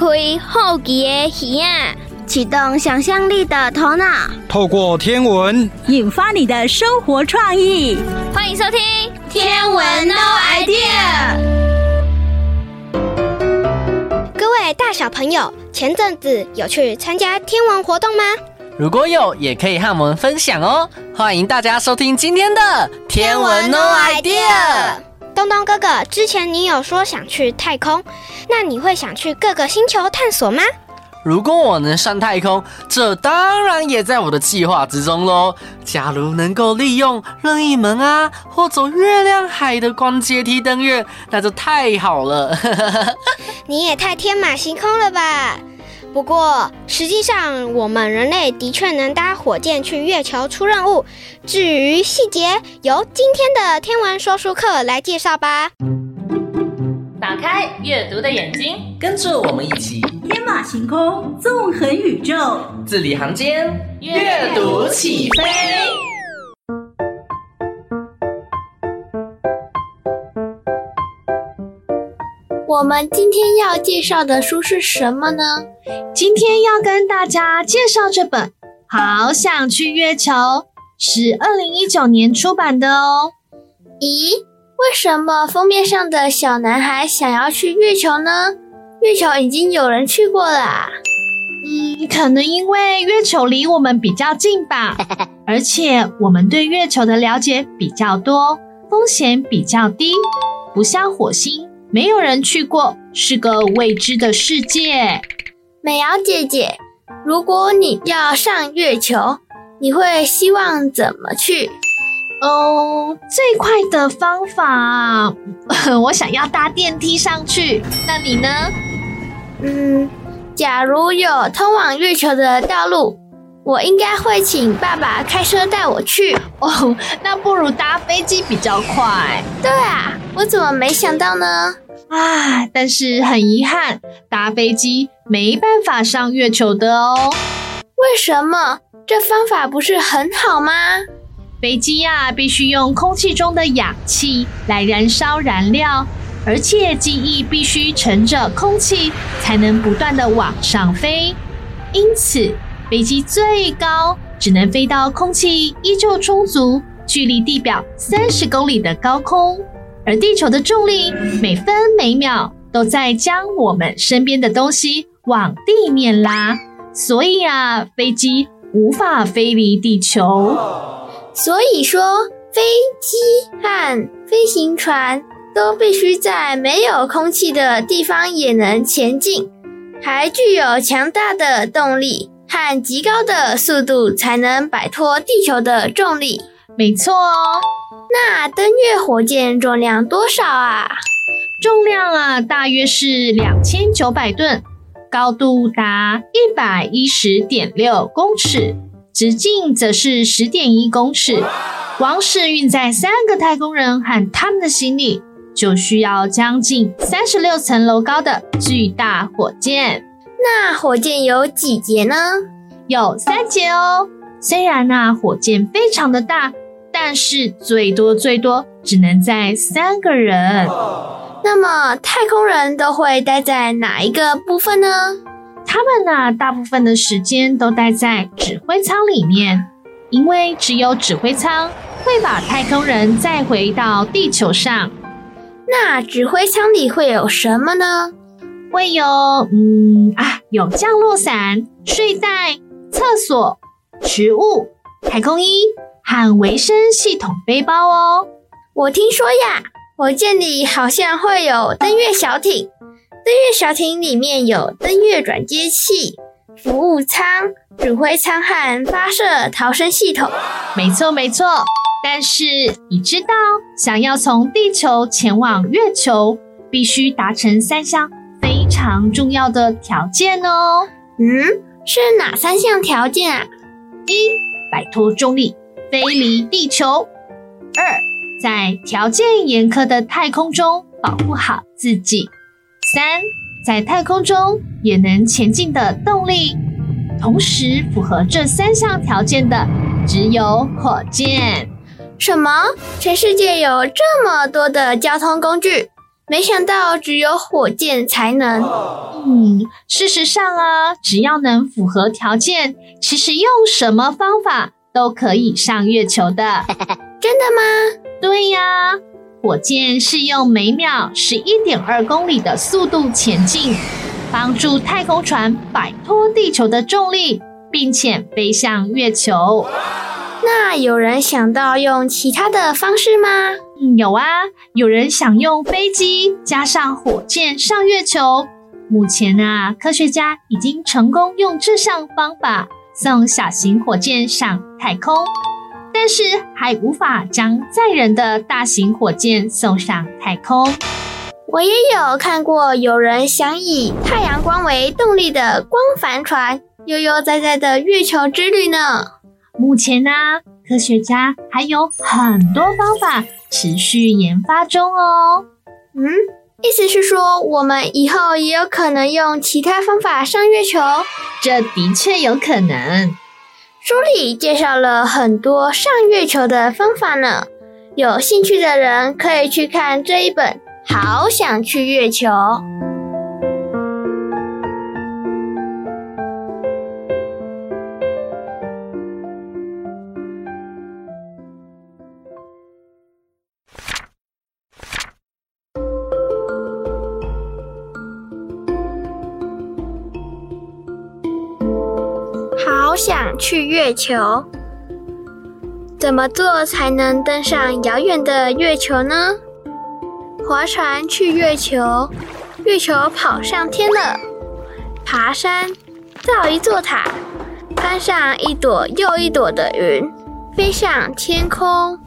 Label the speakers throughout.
Speaker 1: 开好奇的耳，
Speaker 2: 启动想象力的头脑，
Speaker 3: 透过天文
Speaker 4: 引发你的生活创意。
Speaker 1: 欢迎收听《
Speaker 2: 天文 No Idea》。
Speaker 5: 各位大小朋友，前阵子有去参加天文活动吗？
Speaker 6: 如果有，也可以和我们分享哦。欢迎大家收听今天的《天文 No Idea》。
Speaker 5: 东东哥哥，之前你有说想去太空，那你会想去各个星球探索吗？
Speaker 6: 如果我能上太空，这当然也在我的计划之中喽。假如能够利用任意门啊，或走月亮海的光阶梯登月，那就太好了。
Speaker 5: 你也太天马行空了吧！不过，实际上我们人类的确能搭火箭去月球出任务。至于细节，由今天的天文说书课来介绍吧。
Speaker 7: 打开阅读的眼睛，
Speaker 6: 跟着我们一起
Speaker 4: 天马行空，纵横宇宙，
Speaker 6: 字里行间，阅读起飞。
Speaker 1: 我们今天要介绍的书是什么呢？
Speaker 8: 今天要跟大家介绍这本《好想去月球》，是二零一九年出版的哦。
Speaker 1: 咦，为什么封面上的小男孩想要去月球呢？月球已经有人去过了。
Speaker 8: 嗯，可能因为月球离我们比较近吧，而且我们对月球的了解比较多，风险比较低，不像火星，没有人去过，是个未知的世界。
Speaker 1: 美瑶姐姐，如果你要上月球，你会希望怎么去？
Speaker 8: 哦，最快的方法，我想要搭电梯上去。那你呢？
Speaker 1: 嗯，假如有通往月球的道路，我应该会请爸爸开车带我去。
Speaker 8: 哦，那不如搭飞机比较快。
Speaker 1: 对啊，我怎么没想到呢？
Speaker 8: 啊，但是很遗憾，搭飞机没办法上月球的哦。
Speaker 1: 为什么？这方法不是很好吗？
Speaker 8: 飞机呀，必须用空气中的氧气来燃烧燃料，而且机翼必须乘着空气才能不断的往上飞。因此，飞机最高只能飞到空气依旧充足、距离地表三十公里的高空。而地球的重力每分每秒都在将我们身边的东西往地面拉，所以啊，飞机无法飞离地球。
Speaker 1: 所以说，飞机和飞行船都必须在没有空气的地方也能前进，还具有强大的动力和极高的速度，才能摆脱地球的重力。
Speaker 8: 没错哦。
Speaker 1: 那登月火箭重量多少啊？
Speaker 8: 重量啊，大约是两千九百吨，高度达一百一十点六公尺，直径则是十点一公尺。光是运载三个太空人和他们的行李，就需要将近三十六层楼高的巨大火箭。
Speaker 1: 那火箭有几节呢？
Speaker 8: 有三节哦。虽然那火箭非常的大。但是最多最多只能载三个人。
Speaker 1: 那么太空人都会待在哪一个部分呢？
Speaker 8: 他们呢，大部分的时间都待在指挥舱里面，因为只有指挥舱会把太空人载回到地球上。
Speaker 1: 那指挥舱里会有什么呢？
Speaker 8: 会有，嗯啊，有降落伞、睡袋、厕所、食物、太空衣。和维生系统背包哦。
Speaker 1: 我听说呀，火箭里好像会有登月小艇，登月小艇里面有登月转接器、服务舱、指挥舱和发射逃生系统。
Speaker 8: 没错没错，但是你知道，想要从地球前往月球，必须达成三项非常重要的条件哦。
Speaker 1: 嗯，是哪三项条件啊？
Speaker 8: 一，摆脱重力。飞离地球。二，在条件严苛的太空中保护好自己。三，在太空中也能前进的动力。同时符合这三项条件的只有火箭。
Speaker 1: 什么？全世界有这么多的交通工具，没想到只有火箭才能。
Speaker 8: 嗯，事实上啊，只要能符合条件，其实用什么方法都可以上月球的。
Speaker 1: 真的吗？
Speaker 8: 对呀，火箭是用每秒十一点二公里的速度前进，帮助太空船摆脱地球的重力，并且飞向月球。
Speaker 1: 那有人想到用其他的方式吗？
Speaker 8: 嗯，有啊，有人想用飞机加上火箭上月球。目前啊，科学家已经成功用这项方法送小型火箭上太空，但是还无法将载人的大型火箭送上太空。
Speaker 1: 我也有看过有人想以太阳光为动力的光帆船悠悠哉哉的月球之旅呢。
Speaker 8: 目前呢，科学家还有很多方法持续研发中哦。
Speaker 1: 嗯，意思是说，我们以后也有可能用其他方法上月球？
Speaker 8: 这的确有可能。
Speaker 1: 书里介绍了很多上月球的方法呢，有兴趣的人可以去看这一本《好想去月球》。想去月球，怎么做才能登上遥远的月球呢？划船去月球，月球跑上天了。爬山，造一座塔，攀上一朵又一朵的云，飞上天空。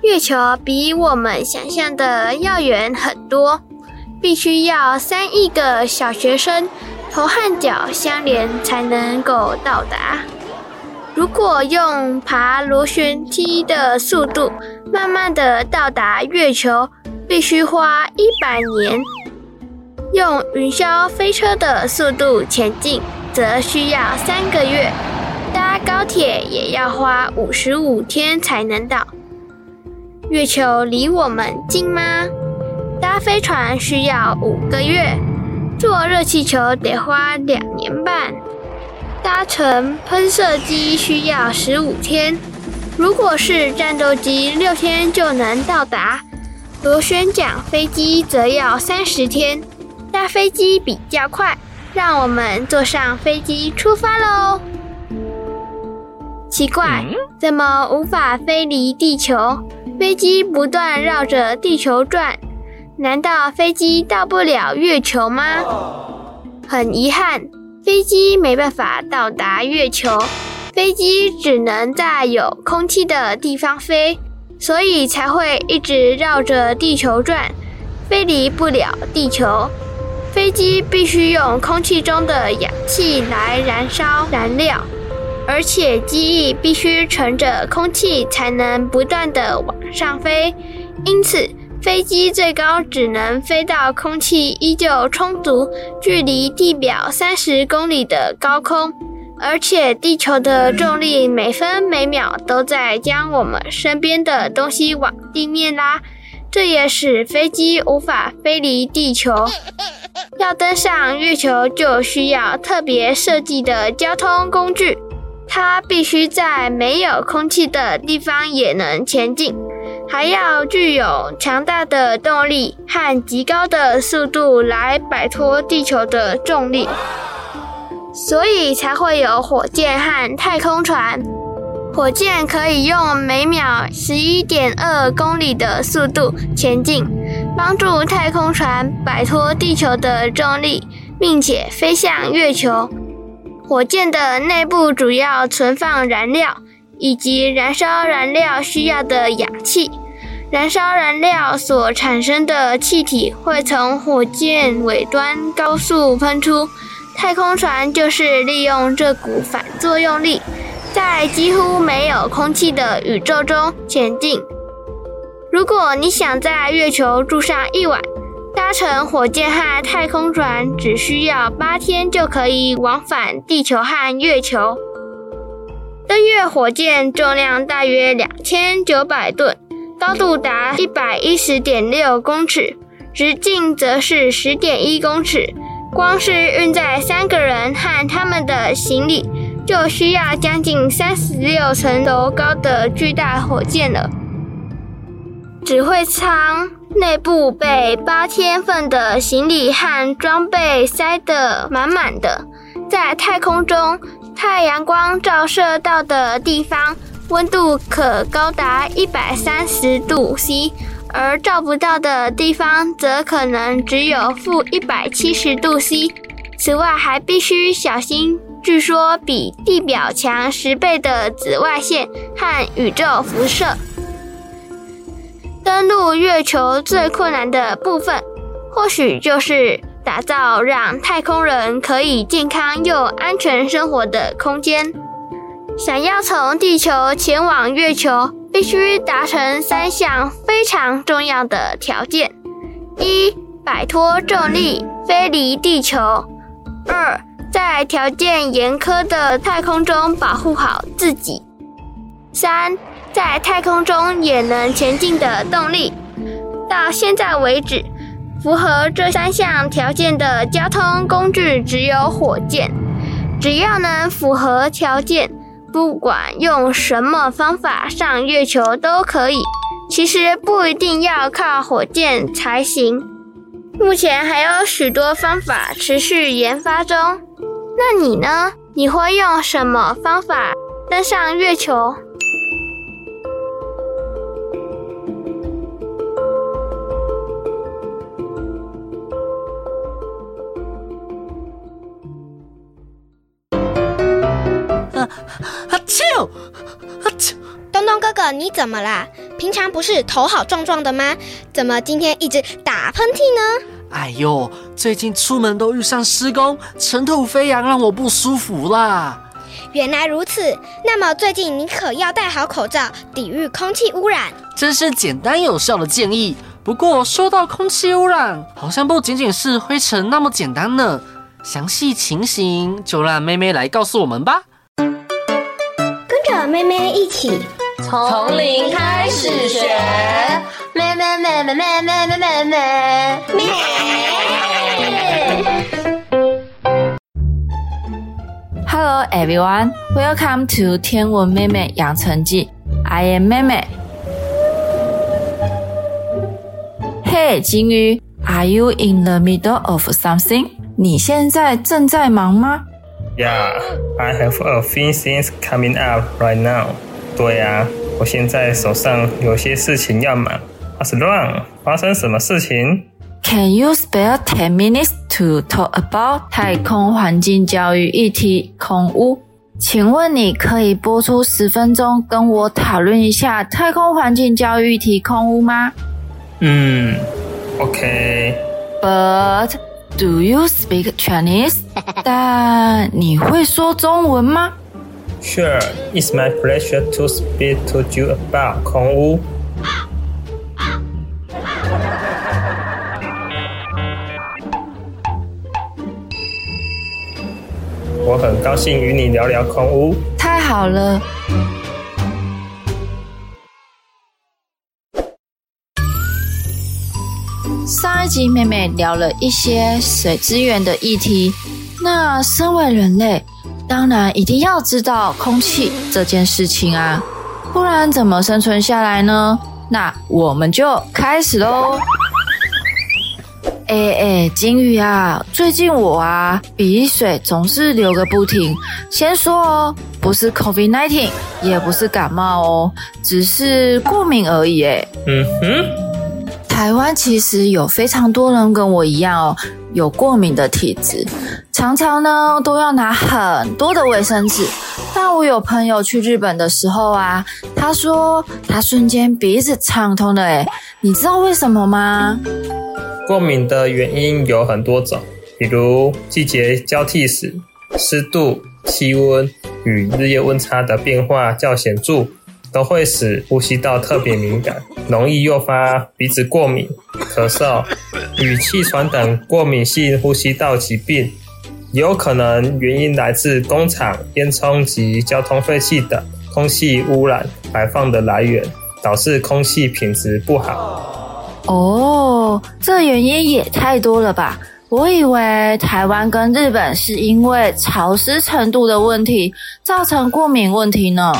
Speaker 1: 月球比我们想象的要远很多，必须要三亿个小学生。头和脚相连才能够到达。如果用爬螺旋梯的速度慢慢的到达月球，必须花一百年；用云霄飞车的速度前进，则需要三个月。搭高铁也要花五十五天才能到。月球离我们近吗？搭飞船需要五个月。坐热气球得花两年半，搭乘喷射机需要十五天，如果是战斗机，六天就能到达。螺旋桨飞机则要三十天，搭飞机比较快，让我们坐上飞机出发喽。奇怪，怎么无法飞离地球？飞机不断绕着地球转。难道飞机到不了月球吗？很遗憾，飞机没办法到达月球，飞机只能在有空气的地方飞，所以才会一直绕着地球转，飞离不了地球。飞机必须用空气中的氧气来燃烧燃料，而且机翼必须乘着空气才能不断的往上飞，因此，飞机最高只能飞到空气依旧充足、距离地表三十公里的高空，而且地球的重力每分每秒都在将我们身边的东西往地面拉，这也使飞机无法飞离地球。要登上月球，就需要特别设计的交通工具，它必须在没有空气的地方也能前进。还要具有强大的动力和极高的速度来摆脱地球的重力，所以才会有火箭和太空船。火箭可以用每秒十一点二公里的速度前进，帮助太空船摆脱地球的重力，并且飞向月球。火箭的内部主要存放燃料。以及燃烧燃料需要的氧气，燃烧燃料所产生的气体会从火箭尾端高速喷出。太空船就是利用这股反作用力，在几乎没有空气的宇宙中前进。如果你想在月球住上一晚，搭乘火箭和太空船只需要八天就可以往返地球和月球。登月火箭重量大约两千九百吨，高度达一百一十点六公尺，直径则是十点一公尺。光是运载三个人和他们的行李，就需要将近三十六层楼高的巨大火箭了。指挥舱内部被八千份的行李和装备塞得满满的，在太空中，太阳光照射到的地方，温度可高达一百三十度 C。而照不到的地方，则可能只有负一百七十度 C。此外，还必须小心，据说比地表强十倍的紫外线和宇宙辐射。登陆月球最困难的部分，或许就是打造让太空人可以健康又安全生活的空间。想要从地球前往月球，必须达成三项非常重要的条件：一、摆脱重力，飞离地球；二、在条件严苛的太空中保护好自己；三、在太空中也能前进的动力。到现在为止，符合这三项条件的交通工具只有火箭。只要能符合条件，不管用什么方法上月球都可以，其实不一定要靠火箭才行。目前还有许多方法持续研发中。那你呢？你会用什么方法登上月球？
Speaker 5: 东东哥哥，你怎么啦？平常不是头好壮壮的吗？怎么今天一直打喷嚏呢？
Speaker 6: 哎呦，最近出门都遇上施工，尘土飞扬，让我不舒服啦。
Speaker 5: 原来如此，那么最近你可要戴好口罩，抵御空气污染。
Speaker 6: 真是简单有效的建议。不过说到空气污染，好像不仅仅是灰尘那么简单呢。详细情形就让妹妹来告诉我们吧。
Speaker 5: 跟妹妹一起
Speaker 7: 从零开始学，妹妹妹妹妹妹妹妹妹。
Speaker 9: Hello everyone, welcome to 天文妹妹养成记。I am 妹妹。Hey，金鱼，Are you in the middle of something？你现在正在忙吗
Speaker 10: ？Yeah, I have a few things coming up right now. 对呀，我现在手上有些事情要忙。What's wrong？发生什么事情
Speaker 9: ？Can you spare ten minutes to talk about 太空环境教育议题空屋？请问你可以播出十分钟跟我讨论一下太空环境教育议题空屋吗？
Speaker 10: 嗯，OK。
Speaker 9: But Do you speak Chinese？但你会说中文吗
Speaker 10: ？Sure, it's my pleasure to speak to you about 空屋。我很高兴与你聊聊空屋。
Speaker 9: 太好了。上一集妹妹聊了一些水资源的议题，那身为人类，当然一定要知道空气这件事情啊，不然怎么生存下来呢？那我们就开始喽。哎哎，金鱼啊，最近我啊鼻水总是流个不停。先说哦，不是 COVID-19，也不是感冒哦，只是过敏而已。哎，嗯哼。台湾其实有非常多人跟我一样哦，有过敏的体质，常常呢都要拿很多的卫生纸。但我有朋友去日本的时候啊，他说他瞬间鼻子畅通的，诶，你知道为什么吗？
Speaker 10: 过敏的原因有很多种，比如季节交替时、湿度、气温与日夜温差的变化较显著。都会使呼吸道特别敏感，容易诱发鼻子过敏、咳嗽与气喘等过敏性呼吸道疾病。也有可能原因来自工厂烟囱及交通废气等空气污染排放的来源，导致空气品质不好。
Speaker 9: 哦，这原因也太多了吧？我以为台湾跟日本是因为潮湿程度的问题造成过敏问题呢，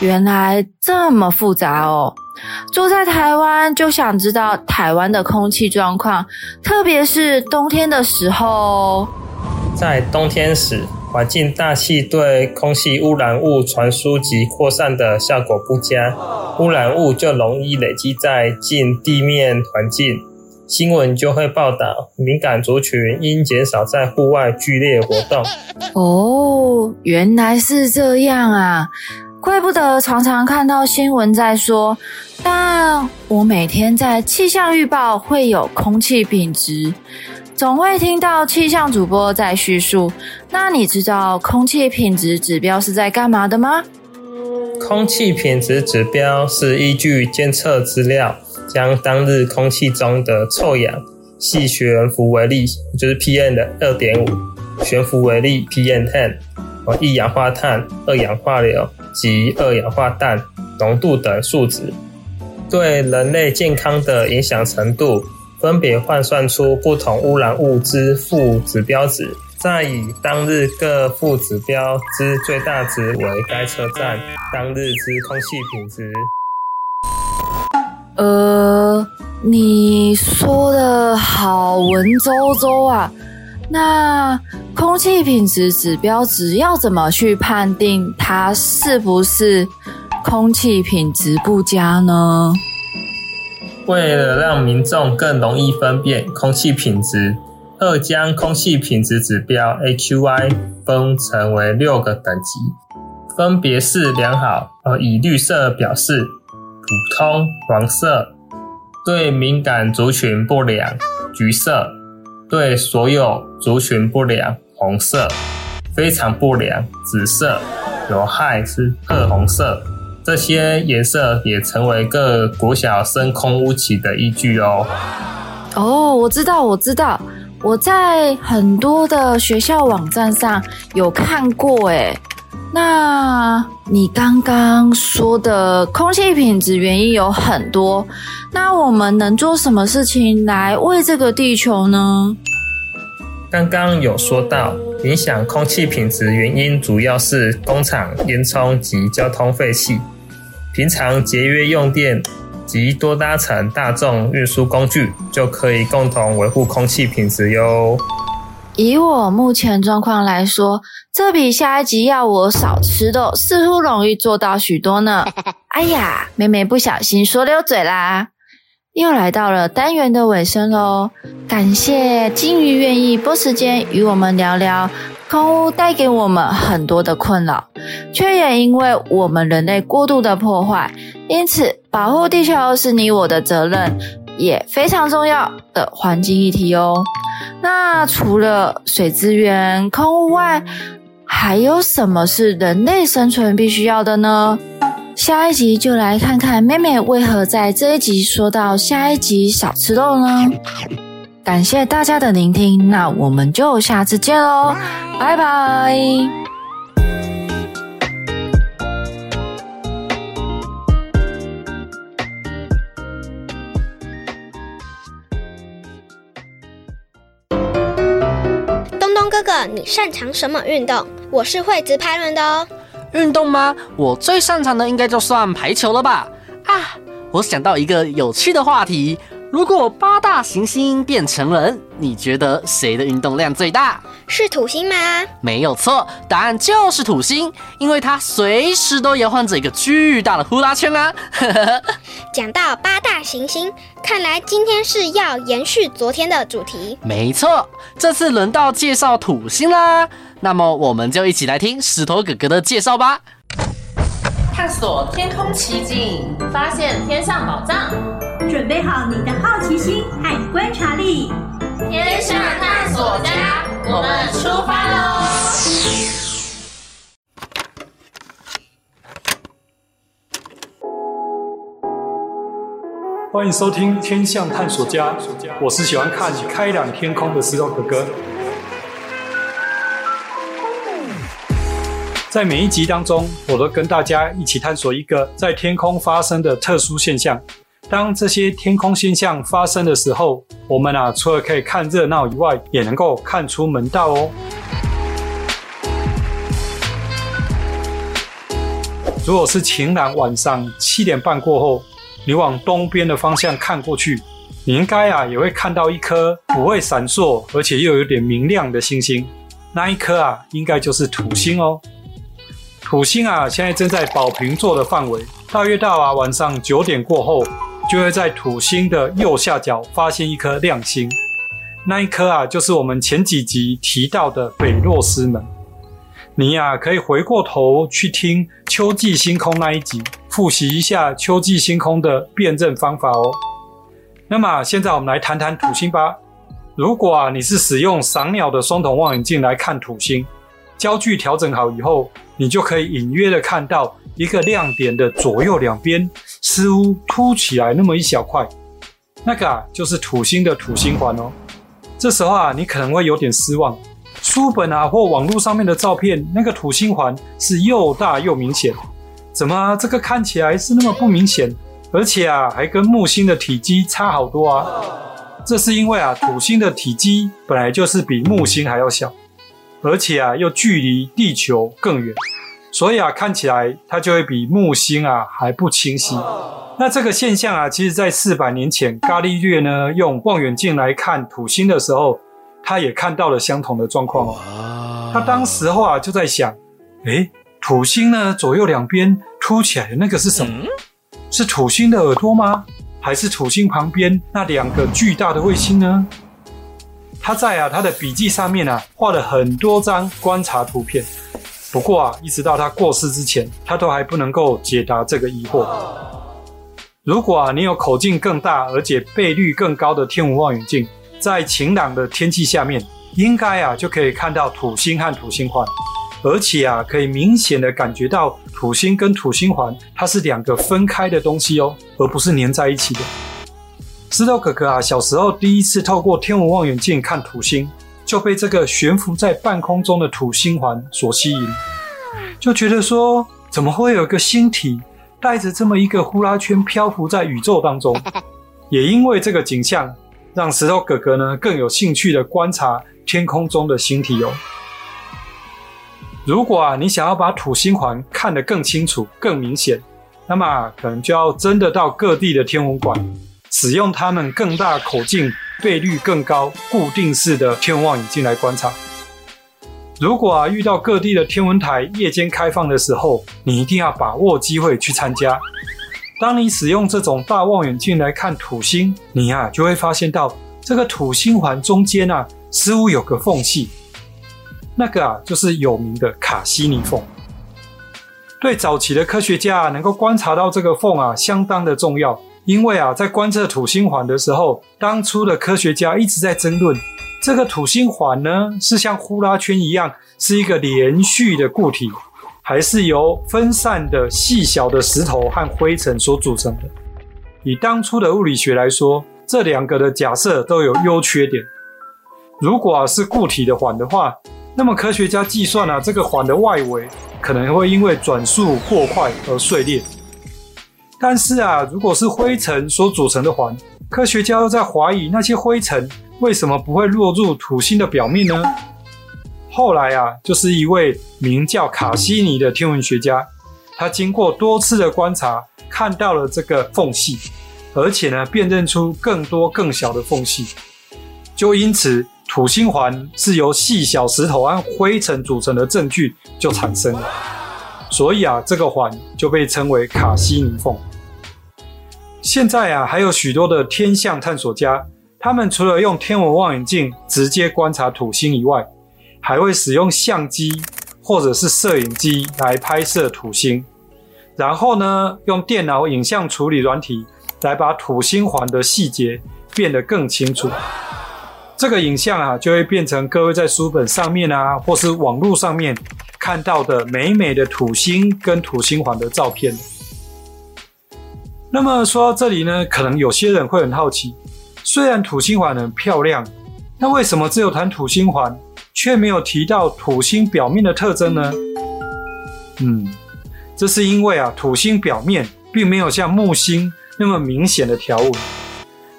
Speaker 9: 原来这么复杂哦。住在台湾就想知道台湾的空气状况，特别是冬天的时候。
Speaker 10: 在冬天时，环境大气对空气污染物传输及扩散的效果不佳，污染物就容易累积在近地面环境。新闻就会报道，敏感族群应减少在户外剧烈活动。
Speaker 9: 哦，原来是这样啊！怪不得常常看到新闻在说，但我每天在气象预报会有空气品质，总会听到气象主播在叙述。那你知道空气品质指标是在干嘛的吗？
Speaker 10: 空气品质指标是依据监测资料。将当日空气中的臭氧细悬浮微粒，就是 PM 的二点五悬浮微粒 PM ten，和一氧化碳、二氧化硫及二氧化氮浓度等数值，对人类健康的影响程度，分别换算出不同污染物之负指标值，再以当日各负指标之最大值为该车站当日之空气品质。
Speaker 9: 呃，你说的好文绉绉啊。那空气品质指标值要怎么去判定它是不是空气品质不佳呢？
Speaker 10: 为了让民众更容易分辨空气品质，二将空气品质指标 AQI 分成为六个等级，分别是良好，而以绿色表示。普通黄色，对敏感族群不良；橘色，对所有族群不良；红色，非常不良；紫色，有害是褐红色。这些颜色也成为各国小升空污期的依据哦。
Speaker 9: 哦，我知道，我知道，我在很多的学校网站上有看过，诶那你刚刚说的空气品质原因有很多，那我们能做什么事情来为这个地球呢？
Speaker 10: 刚刚有说到，影响空气品质原因主要是工厂烟囱及交通废气。平常节约用电及多搭乘大众运输工具，就可以共同维护空气品质哟。
Speaker 9: 以我目前状况来说，这比下一集要我少吃肉似乎容易做到许多呢。哎呀，妹妹不小心说溜嘴啦！又来到了单元的尾声喽，感谢金鱼愿意拨时间与我们聊聊空污带给我们很多的困扰，却也因为我们人类过度的破坏，因此保护地球是你我的责任，也非常重要的环境议题哦。那除了水资源、空污外，还有什么是人类生存必须要的呢？下一集就来看看妹妹为何在这一集说到下一集少吃肉呢？感谢大家的聆听，那我们就下次见喽，拜拜。
Speaker 5: 哥哥，你擅长什么运动？我是会直拍轮的哦。
Speaker 6: 运动吗？我最擅长的应该就算排球了吧？啊，我想到一个有趣的话题。如果八大行星变成人，你觉得谁的运动量最大？
Speaker 5: 是土星吗？
Speaker 6: 没有错，答案就是土星，因为它随时都摇晃着一个巨大的呼啦圈啊！
Speaker 5: 讲到八大行星，看来今天是要延续昨天的主题。
Speaker 6: 没错，这次轮到介绍土星啦。那么我们就一起来听石头哥哥的介绍吧。
Speaker 7: 探索天空奇景，发现天上宝藏。
Speaker 4: 准备好你的好奇心和观察力，
Speaker 7: 天上探索家，我们出发喽！
Speaker 3: 欢迎收听《天象探索家》，我是喜欢看开朗天空的石头哥哥。在每一集当中，我都跟大家一起探索一个在天空发生的特殊现象。当这些天空现象发生的时候，我们啊除了可以看热闹以外，也能够看出门道哦。如果是晴朗晚上七点半过后，你往东边的方向看过去，你应该啊也会看到一颗不会闪烁，而且又有点明亮的星星。那一颗啊，应该就是土星哦。土星啊，现在正在宝瓶座的范围，大约到啊晚上九点过后，就会在土星的右下角发现一颗亮星。那一颗啊，就是我们前几集提到的北落师门。你呀，可以回过头去听秋季星空那一集，复习一下秋季星空的辨认方法哦。那么现在我们来谈谈土星吧。如果啊你是使用赏鸟的双筒望远镜来看土星，焦距调整好以后，你就可以隐约的看到一个亮点的左右两边似乎凸起来那么一小块，那个啊就是土星的土星环哦。这时候啊你可能会有点失望。书本啊，或网络上面的照片，那个土星环是又大又明显，怎么这个看起来是那么不明显？而且啊，还跟木星的体积差好多啊！这是因为啊，土星的体积本来就是比木星还要小，而且啊，又距离地球更远，所以啊，看起来它就会比木星啊还不清晰。那这个现象啊，其实在四百年前，伽利略呢用望远镜来看土星的时候。他也看到了相同的状况哦。他当时候啊就在想，诶，土星呢左右两边凸起来的那个是什么？是土星的耳朵吗？还是土星旁边那两个巨大的卫星呢？他在啊他的笔记上面啊画了很多张观察图片。不过啊，一直到他过世之前，他都还不能够解答这个疑惑。如果啊你有口径更大而且倍率更高的天文望远镜。在晴朗的天气下面，应该啊就可以看到土星和土星环，而且啊可以明显的感觉到土星跟土星环它是两个分开的东西哦，而不是粘在一起的。石头哥哥啊小时候第一次透过天文望远镜看土星，就被这个悬浮在半空中的土星环所吸引，就觉得说怎么会有一个星体带着这么一个呼啦圈漂浮在宇宙当中？也因为这个景象。让石头哥哥呢更有兴趣的观察天空中的星体哦。如果啊你想要把土星环看得更清楚、更明显，那么可能就要真的到各地的天文馆，使用他们更大口径、倍率更高、固定式的天文望远镜来观察。如果啊遇到各地的天文台夜间开放的时候，你一定要把握机会去参加。当你使用这种大望远镜来看土星，你呀、啊、就会发现到这个土星环中间啊，似乎有个缝隙，那个啊就是有名的卡西尼缝。对早期的科学家啊，能够观察到这个缝啊，相当的重要。因为啊，在观测土星环的时候，当初的科学家一直在争论，这个土星环呢是像呼啦圈一样，是一个连续的固体。还是由分散的细小的石头和灰尘所组成的。以当初的物理学来说，这两个的假设都有优缺点。如果是固体的环的话，那么科学家计算啊这个环的外围可能会因为转速过快而碎裂。但是啊如果是灰尘所组成的环，科学家又在怀疑那些灰尘为什么不会落入土星的表面呢？后来啊，就是一位名叫卡西尼的天文学家，他经过多次的观察，看到了这个缝隙，而且呢，辨认出更多更小的缝隙，就因此土星环是由细小石头和灰尘组成的证据就产生了。所以啊，这个环就被称为卡西尼缝。现在啊，还有许多的天象探索家，他们除了用天文望远镜直接观察土星以外，还会使用相机或者是摄影机来拍摄土星，然后呢，用电脑影像处理软体来把土星环的细节变得更清楚。这个影像啊，就会变成各位在书本上面啊，或是网络上面看到的美美的土星跟土星环的照片。那么说到这里呢，可能有些人会很好奇，虽然土星环很漂亮，那为什么只有谈土星环？却没有提到土星表面的特征呢？嗯，这是因为啊，土星表面并没有像木星那么明显的条纹。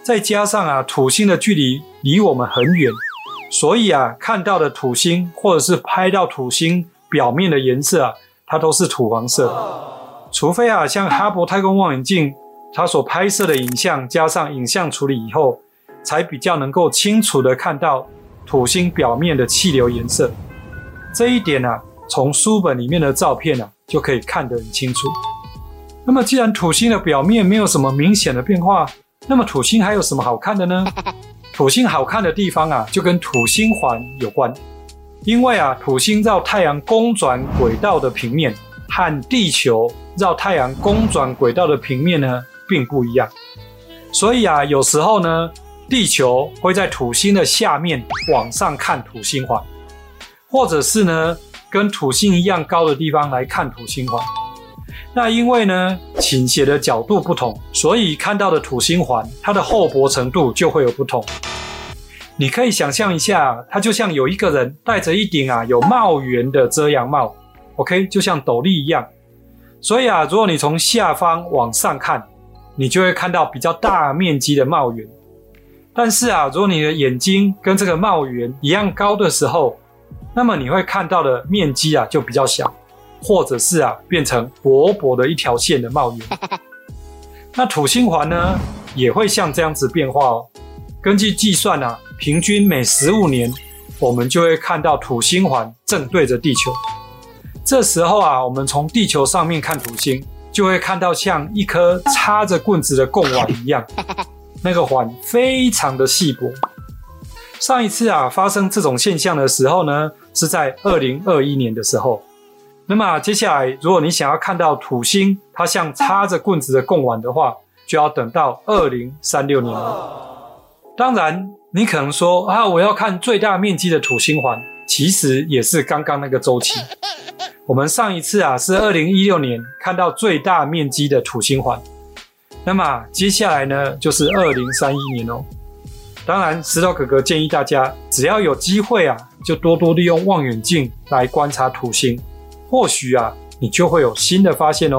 Speaker 3: 再加上啊，土星的距离离我们很远，所以啊，看到的土星或者是拍到土星表面的颜色啊，它都是土黄色。除非啊，像哈勃太空望远镜它所拍摄的影像加上影像处理以后，才比较能够清楚的看到土星表面的气流颜色。这一点啊，从书本里面的照片啊，就可以看得很清楚。那么，既然土星的表面没有什么明显的变化，那么土星还有什么好看的呢？土星好看的地方啊，就跟土星环有关。因为啊，土星绕太阳公转轨道的平面和地球绕太阳公转轨道的平面呢，并不一样。所以啊，有时候呢，地球会在土星的下面往上看土星环，或者是呢，跟土星一样高的地方来看土星环。那因为呢，倾斜的角度不同，所以看到的土星环，它的厚薄程度就会有不同。你可以想象一下，它就像有一个人戴着一顶啊有帽檐的遮阳帽，OK，就像斗笠一样。所以啊，如果你从下方往上看，你就会看到比较大面积的帽檐。但是啊，如果你的眼睛跟这个帽檐一样高的时候，那么你会看到的面积啊就比较小。或者是啊，变成薄薄的一条线的帽檐。那土星环呢，也会像这样子变化哦。根据计算啊，平均每十五年，我们就会看到土星环正对着地球。这时候啊，我们从地球上面看土星，就会看到像一颗插着棍子的贡丸一样，那个环非常的细薄。上一次啊，发生这种现象的时候呢，是在二零二一年的时候。那么接下来，如果你想要看到土星它像插着棍子的贡丸的话，就要等到二零三六年了。当然，你可能说啊，我要看最大面积的土星环，其实也是刚刚那个周期。我们上一次啊是二零一六年看到最大面积的土星环，那么接下来呢就是二零三一年哦。当然，石头哥哥建议大家，只要有机会啊，就多多利用望远镜来观察土星。或许啊，你就会有新的发现哦。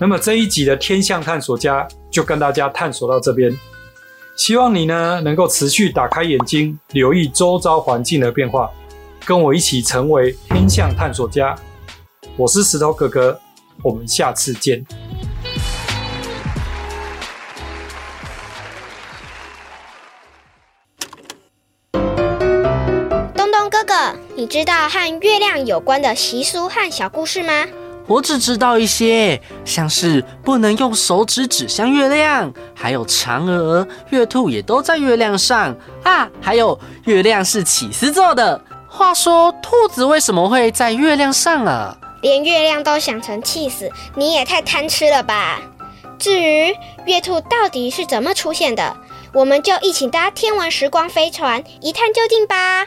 Speaker 3: 那么这一集的天象探索家就跟大家探索到这边，希望你呢能够持续打开眼睛，留意周遭环境的变化，跟我一起成为天象探索家。我是石头哥哥，我们下次见。
Speaker 5: 东东哥哥你知道和月亮有关的习俗和小故事吗？
Speaker 6: 我只知道一些，像是不能用手指指向月亮，还有嫦娥、月兔也都在月亮上啊，还有月亮是起司做的。话说，兔子为什么会在月亮上啊？
Speaker 5: 连月亮都想成气死，你也太贪吃了吧！至于月兔到底是怎么出现的，我们就一起搭天文时光飞船一探究竟吧。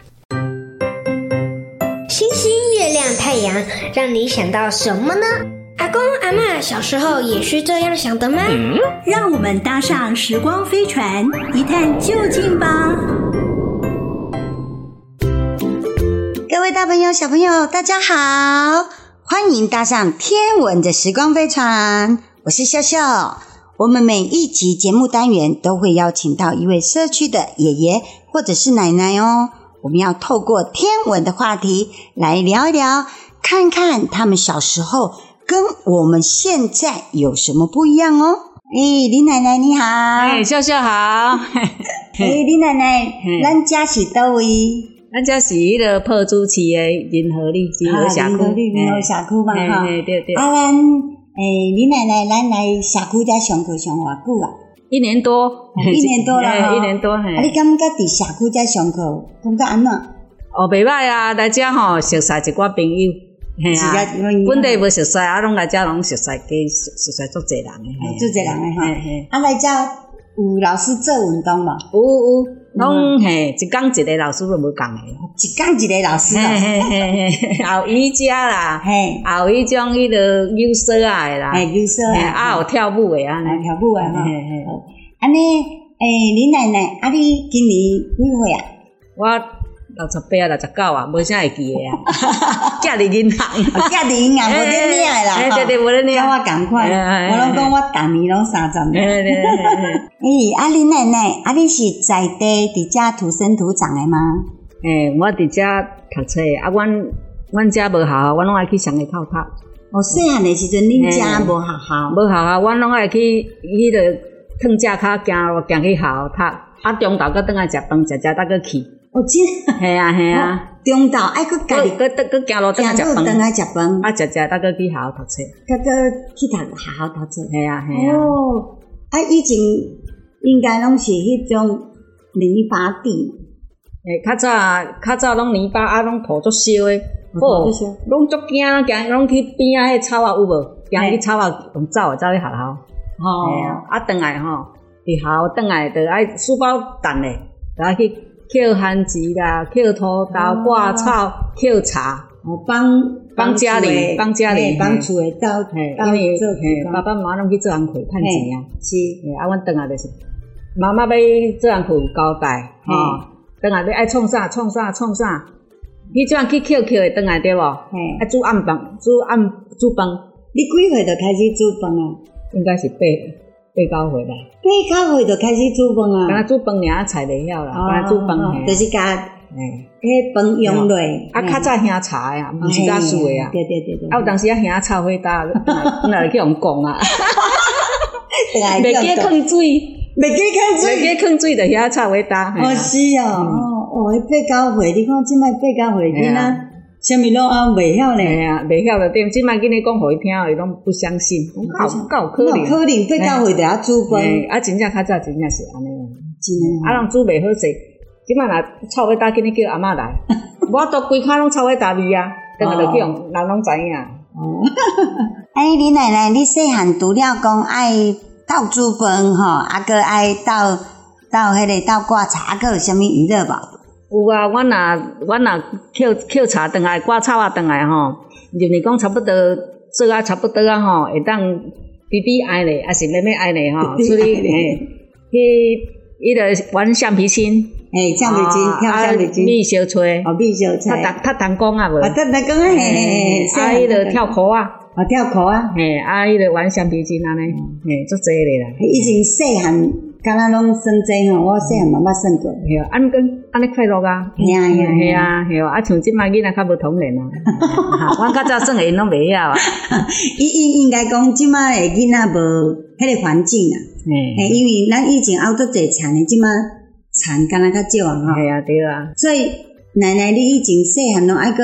Speaker 11: 星星、月亮、太阳，让你想到什么呢？阿公阿嬷小时候也是这样想的吗？
Speaker 4: 嗯，让我们搭上时光飞船，一探究竟吧！
Speaker 12: 位大朋友、小朋友，大家好，欢迎搭上天文的时光飞船。我是笑笑。我们每一集节目单元都会邀请到一位社区的爷爷或者是奶奶哦。我们要透过天文的话题来聊一聊，看看他们小时候跟我们现在有什么不一样哦。哎，李奶奶你好，
Speaker 13: 哎，笑笑好。
Speaker 12: 哎，李奶奶，咱家是叨位？
Speaker 13: 咱家是迄个破主市的仁和里集合社区，
Speaker 12: 仁和社区嘛哈。
Speaker 13: 对对对。
Speaker 12: 啊，咱诶，李奶奶，咱来社区在上课上偌久啊？
Speaker 13: 一年多，
Speaker 12: 一年多了，
Speaker 13: 一年多。啊，
Speaker 12: 你感觉伫社区在上课，感觉安怎？
Speaker 13: 哦，袂歹啊，来遮吼熟悉一寡朋友，嘿啊，本地无熟悉，啊，拢来遮拢熟悉，加熟悉足侪人诶，
Speaker 12: 足侪人诶哈。啊，来遮有老师做运动无？
Speaker 13: 有有，拢嘿，一工一个老师都无共诶，
Speaker 12: 一工一个老师哦。
Speaker 13: 嘿嘿嘿，有瑜伽啦，嘿，有迄种迄个有氧啊诶啦，
Speaker 12: 嘿，有氧啊，
Speaker 13: 啊有跳舞诶啊，
Speaker 12: 跳舞诶哈。嘿嘿，安尼，诶，李奶奶，啊，你今年几岁啊？
Speaker 13: 我。六十八啊，六十九啊，无啥会记诶啊。寄伫银行，
Speaker 12: 寄伫银行无得领诶啦。
Speaker 13: 对对，无得领。
Speaker 12: 我共款，我拢讲我逐年拢三十年。对对对。诶，啊，恁奶奶，啊，你是在地伫遮土生土长诶吗？
Speaker 13: 诶，我伫遮读册，啊，阮阮遮无学校，阮拢爱去上个口读。
Speaker 12: 哦，细汉诶时阵，恁遮无学校？
Speaker 13: 无学校，阮拢爱去迄个褪遮骹行路行去学校读，啊，中昼搁倒来食饭，食食才阁去。
Speaker 12: 哦，真
Speaker 13: 系啊系啊，
Speaker 12: 中昼爱阁家己
Speaker 13: 阁阁阁行路转来食饭，
Speaker 12: 转来食饭，
Speaker 13: 啊食食才阁去学校读册，
Speaker 12: 阁阁去读学校读册。
Speaker 13: 系啊系啊。
Speaker 12: 哦，啊以前应该拢是迄种泥巴地，
Speaker 13: 诶，较早较早拢泥巴，啊拢土足烧诶，哦，拢足惊，行拢去边仔迄草仔有无？行去草啊用走啊，走去学校。哦，啊，倒来吼，伫学校倒来着爱书包重诶，着爱去。抾番薯啦，捡土豆、挂草、捡茶，
Speaker 12: 哦，帮
Speaker 13: 帮家里，帮家里，
Speaker 12: 帮厝诶斗，
Speaker 13: 因为爸爸妈妈拢去做工课趁钱啊，
Speaker 12: 是，
Speaker 13: 啊，阮转来就是，妈妈要做工课有交代，吼，转来要爱创啥创啥创啥，你这样去捡捡诶转来对无？啊，煮暗饭，煮暗煮饭，
Speaker 12: 你几岁就开始煮饭啊？
Speaker 13: 应该是八。八九岁啦，
Speaker 12: 八九岁就开始煮饭啊！
Speaker 13: 敢若煮饭尔菜袂晓啦，敢若煮饭，
Speaker 12: 就是甲，迄饭用落，
Speaker 13: 啊，较早兄茶呀，毋是家煮诶啊，
Speaker 12: 对对对对，
Speaker 13: 啊，有当时啊兄炒火大，哪去用讲啊？袂记囥水，
Speaker 12: 袂记囥水，
Speaker 13: 袂记囥水，就遐炒火大。
Speaker 12: 哦是哦，哦，迄八九岁，你看即摆八九岁囡仔。啥物拢啊袂晓呢？
Speaker 13: 哎呀，袂晓就点，即摆跟你讲互伊听，伊拢不相信。够够可能，
Speaker 12: 可能八九岁就要煮饭。
Speaker 13: 啊，真正较早真正是安尼。真诶。啊，人煮袂好势，即摆若臭尾大，今日叫阿嬷来，我都规看拢臭尾大味啊，等下就叫人拢知影。
Speaker 12: 哦。哎，你奶奶，你细汉除了讲爱斗煮饭吼，啊，搁爱斗斗迄个斗挂茶，阁有啥物娱乐无？
Speaker 13: 有啊，阮若阮若捡捡茶转来，割草啊转来吼，就是讲差不多做啊差不多啊吼，会当比比爱咧，还是妹妹爱咧吼，所以诶，去伊个玩橡皮筋，
Speaker 12: 诶，橡皮筋，跳橡皮筋，
Speaker 13: 米小吹，
Speaker 12: 哦，米小吹，
Speaker 13: 他弹他弹弓啊无？
Speaker 12: 啊，他弹弓啊，嘿嘿
Speaker 13: 嘿，啊，伊个跳壳啊，
Speaker 12: 啊，跳壳啊，
Speaker 13: 嘿，啊，伊个玩橡皮筋安尼，嘿，足济咧啦，
Speaker 12: 以前细汉。敢若拢算济吼，我细汉妈妈算过，
Speaker 13: 系啊，安跟安尼快乐啊，
Speaker 12: 系啊系
Speaker 13: 啊系啊，啊。像即摆囡仔较无童年啊，我较早算诶，拢袂晓啊，
Speaker 12: 伊应应该讲即摆诶囡仔无迄个环境啊，诶，因为咱以前熬足济田诶，即摆田敢若较少啊，吼，
Speaker 13: 系啊对啊，
Speaker 12: 所以奶奶你以前细汉拢爱个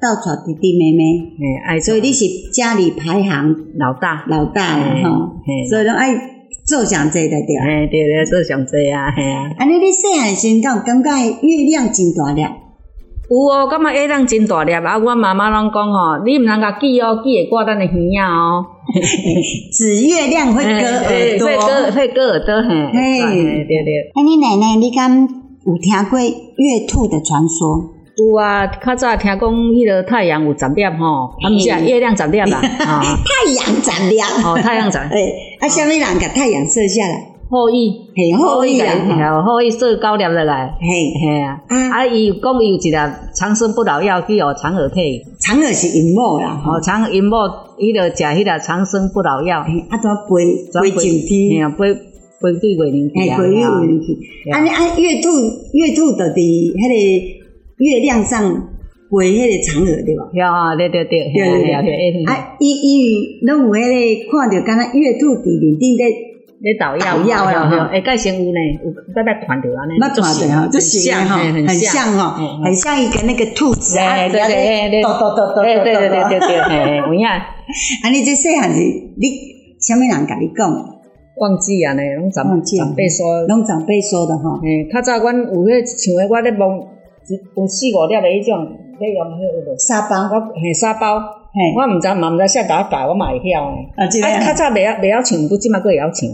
Speaker 12: 斗带弟弟妹妹，
Speaker 13: 诶，爱，
Speaker 12: 所以你是家里排行
Speaker 13: 老大。
Speaker 12: 老大诶吼，所以拢爱。做上济的对，
Speaker 13: 哎对对，做上济啊，嘿啊。
Speaker 12: 安尼你细汉时敢有感觉月亮真大粒？
Speaker 13: 有哦，感觉月亮真大粒。啊，我妈妈拢讲吼，你毋通甲记哦，记会挂咱的耳仔哦。
Speaker 12: 指月亮会割耳朵，
Speaker 13: 会割会割耳朵，嘿。嘿，对对。
Speaker 12: 哎，你奶奶，你敢有听过月兔的传说？
Speaker 13: 有啊，较早听讲迄个太阳有十粒吼，啊毋是啊，月亮十粒啦。
Speaker 12: 太阳十粒。
Speaker 13: 哦，太阳十。
Speaker 12: 诶，啊，啥物人甲太阳射下来？
Speaker 13: 后羿。
Speaker 12: 嘿，后羿
Speaker 13: 啊，后羿射九粒落来。
Speaker 12: 嘿，
Speaker 13: 嘿啊。啊，伊讲伊有一粒长生不老药，去互嫦娥配。
Speaker 12: 嫦娥是阴某啦，
Speaker 13: 吼，嫦娥阴某，伊着食迄粒长生不老药。
Speaker 12: 啊，怎飞飞上天？
Speaker 13: 嘿啊，飞飞对月亮去啊。
Speaker 12: 飞对月亮去。啊，你啊，月兔，月兔着伫迄个。月亮上飞迄个嫦娥对吧？
Speaker 13: 呀，对对对，对对对。
Speaker 12: 啊，因因为拢有迄个看到，敢若月兔伫面顶咧
Speaker 13: 咧捣药，捣药啊！哎，盖先有呢，有在在看到安尼。
Speaker 12: 那看到哈，就像哈，很像哈，很像一个那个兔子啊，对对对，抖抖抖抖，
Speaker 13: 对对对对对，哎，有影。
Speaker 12: 啊，你这细汉是你啥物人甲你讲？
Speaker 13: 忘记啊呢，拢长长辈说，
Speaker 12: 拢长辈说的哈。
Speaker 13: 嘿，较早阮有迄像诶，我咧梦。有四五粒的迄种，你用迄个
Speaker 12: 沙包，
Speaker 13: 我嘿沙包，我毋知嘛毋知啥甲我教，我嘛会晓诶。啊，即个较早袂晓袂晓唱，不即马佫会晓唱，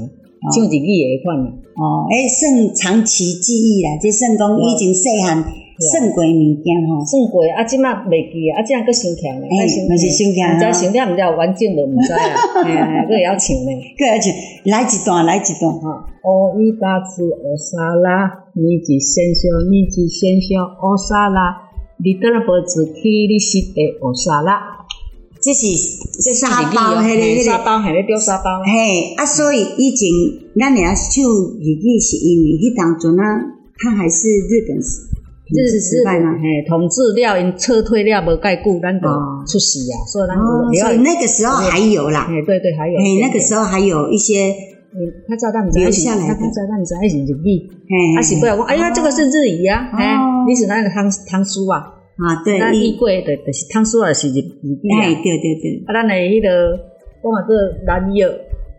Speaker 13: 唱日语诶款。
Speaker 12: 哦，诶，算长期记忆啦，即算讲以前细汉算过物件吼，
Speaker 13: 算过啊，即马袂记啊，啊，即马阁想起来，
Speaker 12: 诶，嘛是想起来，
Speaker 13: 毋知想了毋知完整无毋知啊，哎，佫会晓唱呢，
Speaker 12: 阁会晓唱，来一段来一段吼，
Speaker 13: 哦伊达兹哦沙拉，尼吉先生，尼吉先生，哦沙拉，你得了脖子去你西的哦沙拉，
Speaker 12: 这是沙包，迄个迄个
Speaker 13: 沙包，迄个丢沙包。
Speaker 12: 嘿，啊，所以以前咱俩唱日语是因为迄当阵啊，他还是日本日治时代嘛，
Speaker 13: 嘿，统治了因撤退了无介久，咱就出事啊，所以咱
Speaker 12: 所以那个时候还有啦，
Speaker 13: 嘿，对对，还有，
Speaker 12: 嘿，那个时候还有一些。
Speaker 13: 他照咱唔知，他照咱唔知是日语，啊是不要讲，哎呀，这个是日语啊，哎，你是哪个汤汤叔啊？
Speaker 12: 啊，对，
Speaker 13: 那衣柜的，就是汤叔啊，是日日语
Speaker 12: 啊，对对对。
Speaker 13: 啊，咱的迄个，我嘛做拉尼尔，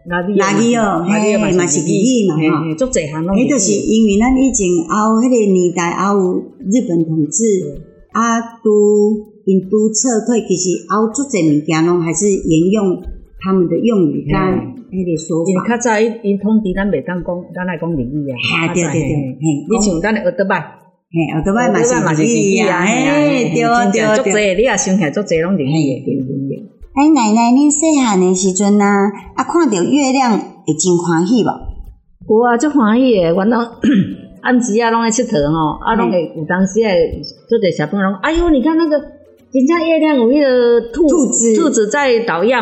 Speaker 13: 拉尼尔，
Speaker 12: 拉尼尔，嘿，嘛是日语嘛，哈，
Speaker 13: 足侪项拢。
Speaker 12: 迄就是因为咱以前也有迄个年代也有日本统治，啊，都因都撤退，其实也有足侪物件拢还是沿用他们的用语干。迄个说法，
Speaker 13: 因较早因因统治咱袂当讲，咱来讲日语啊。
Speaker 12: 啊，对对对，嘿，
Speaker 13: 你像咱的学德拜，
Speaker 12: 嘿，学德拜嘛是日语啊，嘿，对对对，
Speaker 13: 足济，你也想起来足济拢日语的，对对对。
Speaker 12: 哎，奶奶，恁细汉的时阵啊，啊，看到月亮会真欢喜无？
Speaker 13: 有啊，足欢喜的，阮拢暗时啊，拢爱佚佗吼，啊，拢会有当时诶，足济小朋友拢，哎呦，你看那个。人家月亮有迄个兔兔子，兔子在捣药，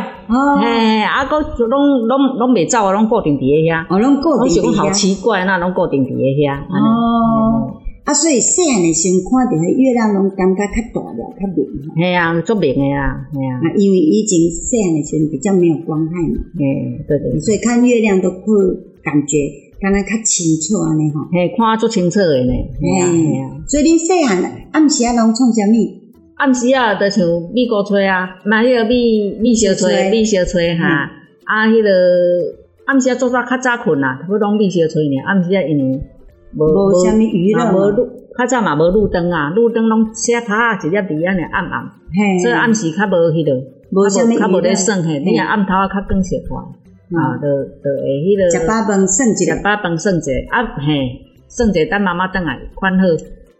Speaker 13: 哎，啊，搁拢拢拢袂走啊，拢固定伫咧遐。
Speaker 12: 哦，拢固定伫遐。
Speaker 13: 好奇怪，那拢固定伫咧遐。
Speaker 12: 哦，啊，所以细汉的时候看到迄月亮，拢感觉较大了，较明。
Speaker 13: 嘿啊，足明的啊，嘿啊。
Speaker 12: 因为以前细汉的时候比较没有光害嘛。
Speaker 13: 嘿，对对。
Speaker 12: 所以看月亮都会感觉敢若较清楚安尼吼。
Speaker 13: 嘿，看足清楚诶呢。嘿
Speaker 12: 啊。所以恁细汉暗时啊，拢创啥物？
Speaker 13: 暗时啊，就像米糕炊啊，买迄个米米烧炊，米烧炊哈。啊，迄个暗时啊，做早较早困啦，不拢米烧炊尔。暗时啊，因为无
Speaker 12: 无啥物娱乐，
Speaker 13: 无路，较早嘛无路灯啊，路灯拢写塔啊，一粒滴安尼暗暗。所以暗时较无迄个，
Speaker 12: 无啥物
Speaker 13: 较无咧算嘿。你若暗头啊，较光些看，啊，就就会迄个。
Speaker 12: 食饱饭算一个，
Speaker 13: 食饱饭算一个，啊嘿，算一个等妈妈转来款好。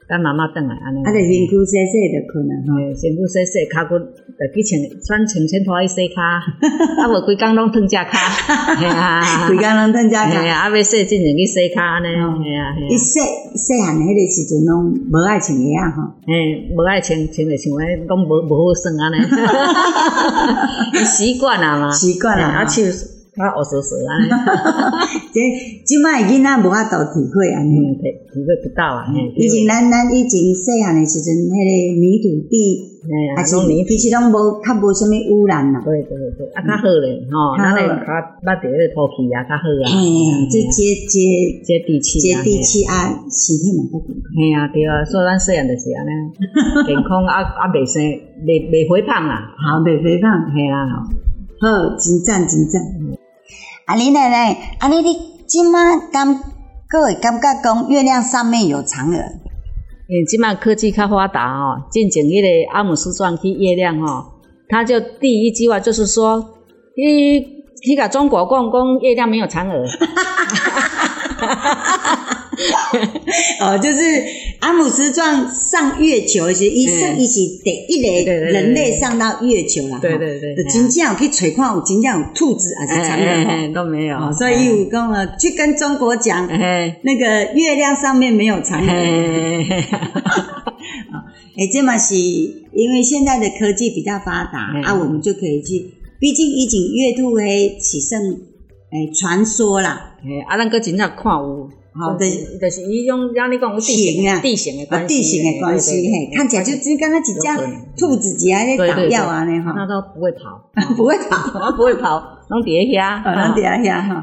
Speaker 13: 等妈妈转来安尼，
Speaker 12: 啊，就身躯洗洗就困啊，
Speaker 13: 嘿，身躯洗洗，骹骨就去穿穿穿穿拖去洗骹，啊，无规工拢烫只骹，嘿啊，
Speaker 12: 规工拢烫只骹，
Speaker 13: 嘿啊，啊，要洗进前去洗骹安尼，嘿啊，
Speaker 12: 伊洗细汉迄个时阵拢无爱穿鞋啊，吼，
Speaker 13: 嘿，无爱穿穿着像迄拢无无好耍安尼，伊 习惯啊嘛，
Speaker 12: 习惯啊，
Speaker 13: 啊，手。他学熟熟啊！
Speaker 12: 这即摆囡仔无法度体会啊，
Speaker 13: 体体会不到啊。
Speaker 12: 以前咱咱以前细汉的时阵，迄个泥土地，还是其实拢无较无啥物污染啦。
Speaker 13: 对对对，啊较好咧，吼，咱咧较捌着迄个土气啊，较好啊。
Speaker 12: 嘿，这接接
Speaker 13: 接地气，
Speaker 12: 接地气啊，身体嘛较健康。
Speaker 13: 嘿啊，对啊，所以咱细汉就是安尼，健康啊啊，袂生，袂袂肥胖啊，
Speaker 12: 好，袂肥胖，
Speaker 13: 嘿啦，
Speaker 12: 好，真赞真赞。啊，林奶奶，啊，你你即马感各位感觉讲月亮上面有嫦娥？
Speaker 13: 因为即马科技较发达哦，进前迄个阿姆斯壮去月亮哦，他就第一句话就是说，伊去甲中国讲讲月亮没有嫦娥。
Speaker 12: 哦，就是阿姆斯壮上月球时，伊算伊是第一个人类上到月球啦。
Speaker 13: 对对对，
Speaker 12: 真正有去找看，有真正有兔子还是嫦娥？
Speaker 13: 都没有。
Speaker 12: 所以有讲啊，去跟中国讲，那个月亮上面没有嫦娥。哎，这嘛是因为现在的科技比较发达啊，我们就可以去。毕竟以前月兔黑只剩哎传说啦。
Speaker 13: 哎，啊，咱搁真正看有。好，就是就是伊种让你讲有地形啊，地形的关系，
Speaker 12: 地形的关系，嘿，看起来就就跟那几只兔子一样在打药安尼哈，
Speaker 13: 那都不会跑，
Speaker 12: 不会跑，
Speaker 13: 不会跑，拢伫咧遐，
Speaker 12: 拢伫咧遐哈。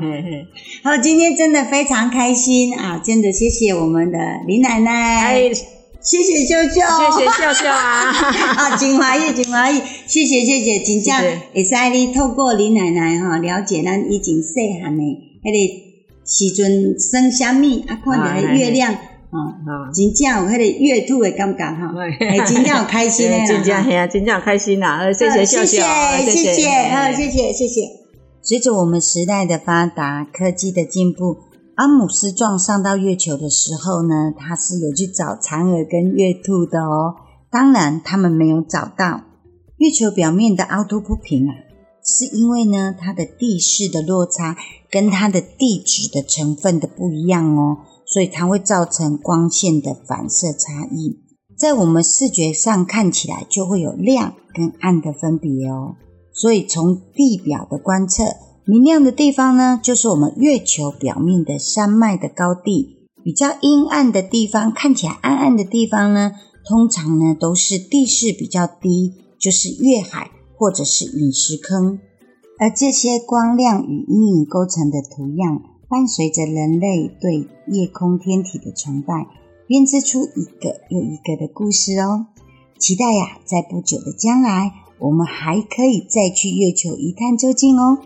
Speaker 12: 好，今天真的非常开心啊！真的谢谢我们的林奶奶，谢谢秀秀，
Speaker 13: 谢谢秀秀啊！
Speaker 12: 啊，真欢喜，真欢喜，谢谢谢谢，真正会使你透过林奶奶哈了解咱以前细汉的迄个。时阵生虾米啊，看到迄月亮，哦，真正有迄个月兔的感觉哈，真正有开心的啦，
Speaker 13: 真正系啊，真正开心啦，谢谢谢谢。谢
Speaker 12: 谢，好，谢谢谢谢。随着我们时代的发达，科技的进步，阿姆斯壮上到月球的时候呢，他是有去找嫦娥跟月兔的哦。当然，他们没有找到月球表面的凹凸不平啊，是因为呢，它的地势的落差跟它的地质的成分的不一样哦，所以它会造成光线的反射差异，在我们视觉上看起来就会有亮跟暗的分别哦。所以从地表的观测，明亮的地方呢，就是我们月球表面的山脉的高地；比较阴暗的地方，看起来暗暗的地方呢，通常呢都是地势比较低，就是月海。或者是陨石坑，而这些光亮与阴影构成的图样，伴随着人类对夜空天体的崇拜，编织出一个又一个的故事哦。期待呀，在不久的将来，我们还可以再去月球一探究竟哦。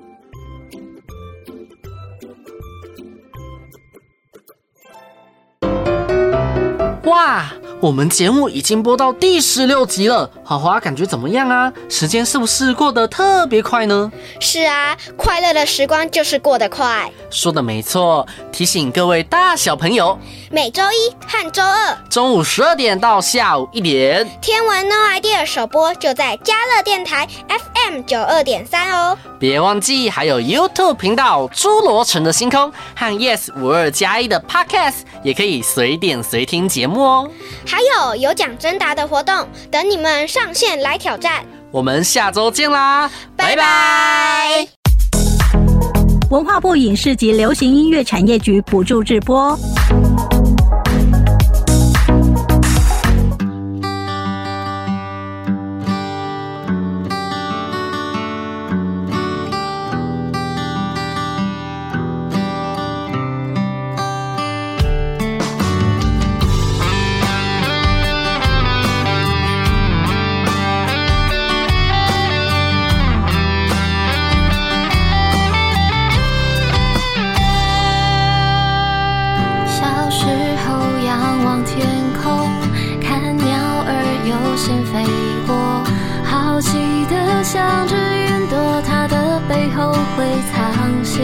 Speaker 6: 哇！我们节目已经播到第十六集了，花花感觉怎么样啊？时间是不是过得特别快呢？
Speaker 5: 是啊，快乐的时光就是过得快。
Speaker 6: 说的没错，提醒各位大小朋友，
Speaker 5: 每周一和周二
Speaker 6: 中午十二点到下午一点，
Speaker 5: 天文 No idea 首播就在嘉乐电台 FM 九二点三哦。
Speaker 6: 别忘记还有 YouTube 频道侏罗城的星空和 Yes 五二加一的 Podcast，也可以随点随听节目哦。
Speaker 5: 还有有奖征答的活动，等你们上线来挑战。
Speaker 6: 我们下周见啦，拜拜！
Speaker 4: 文化部影视及流行音乐产业局补助直播。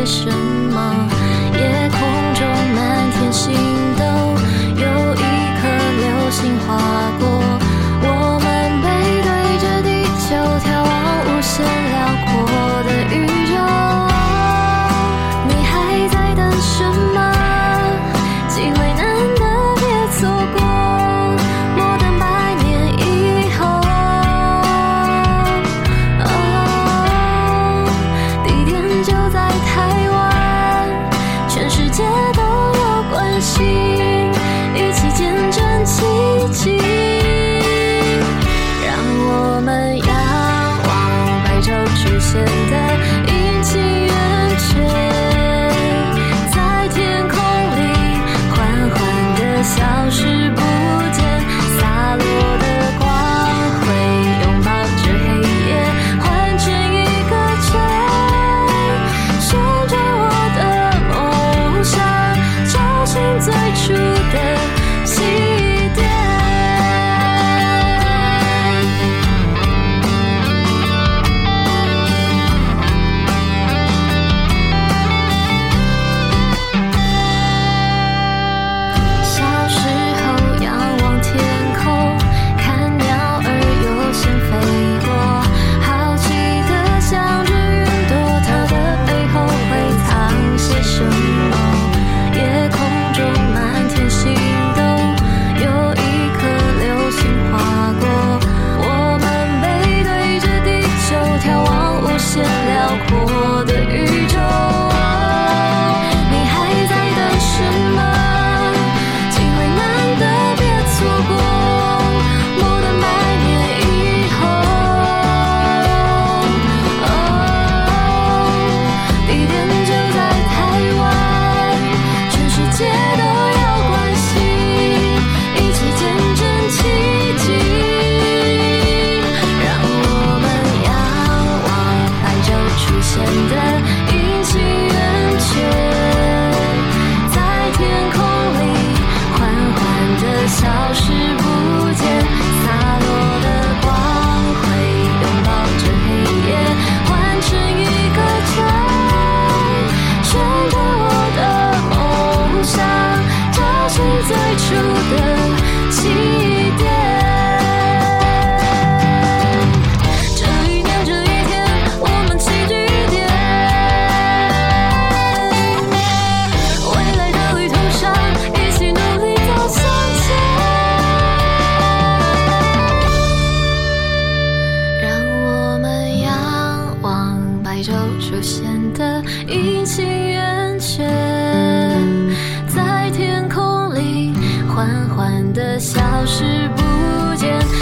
Speaker 14: 什么？的消失不见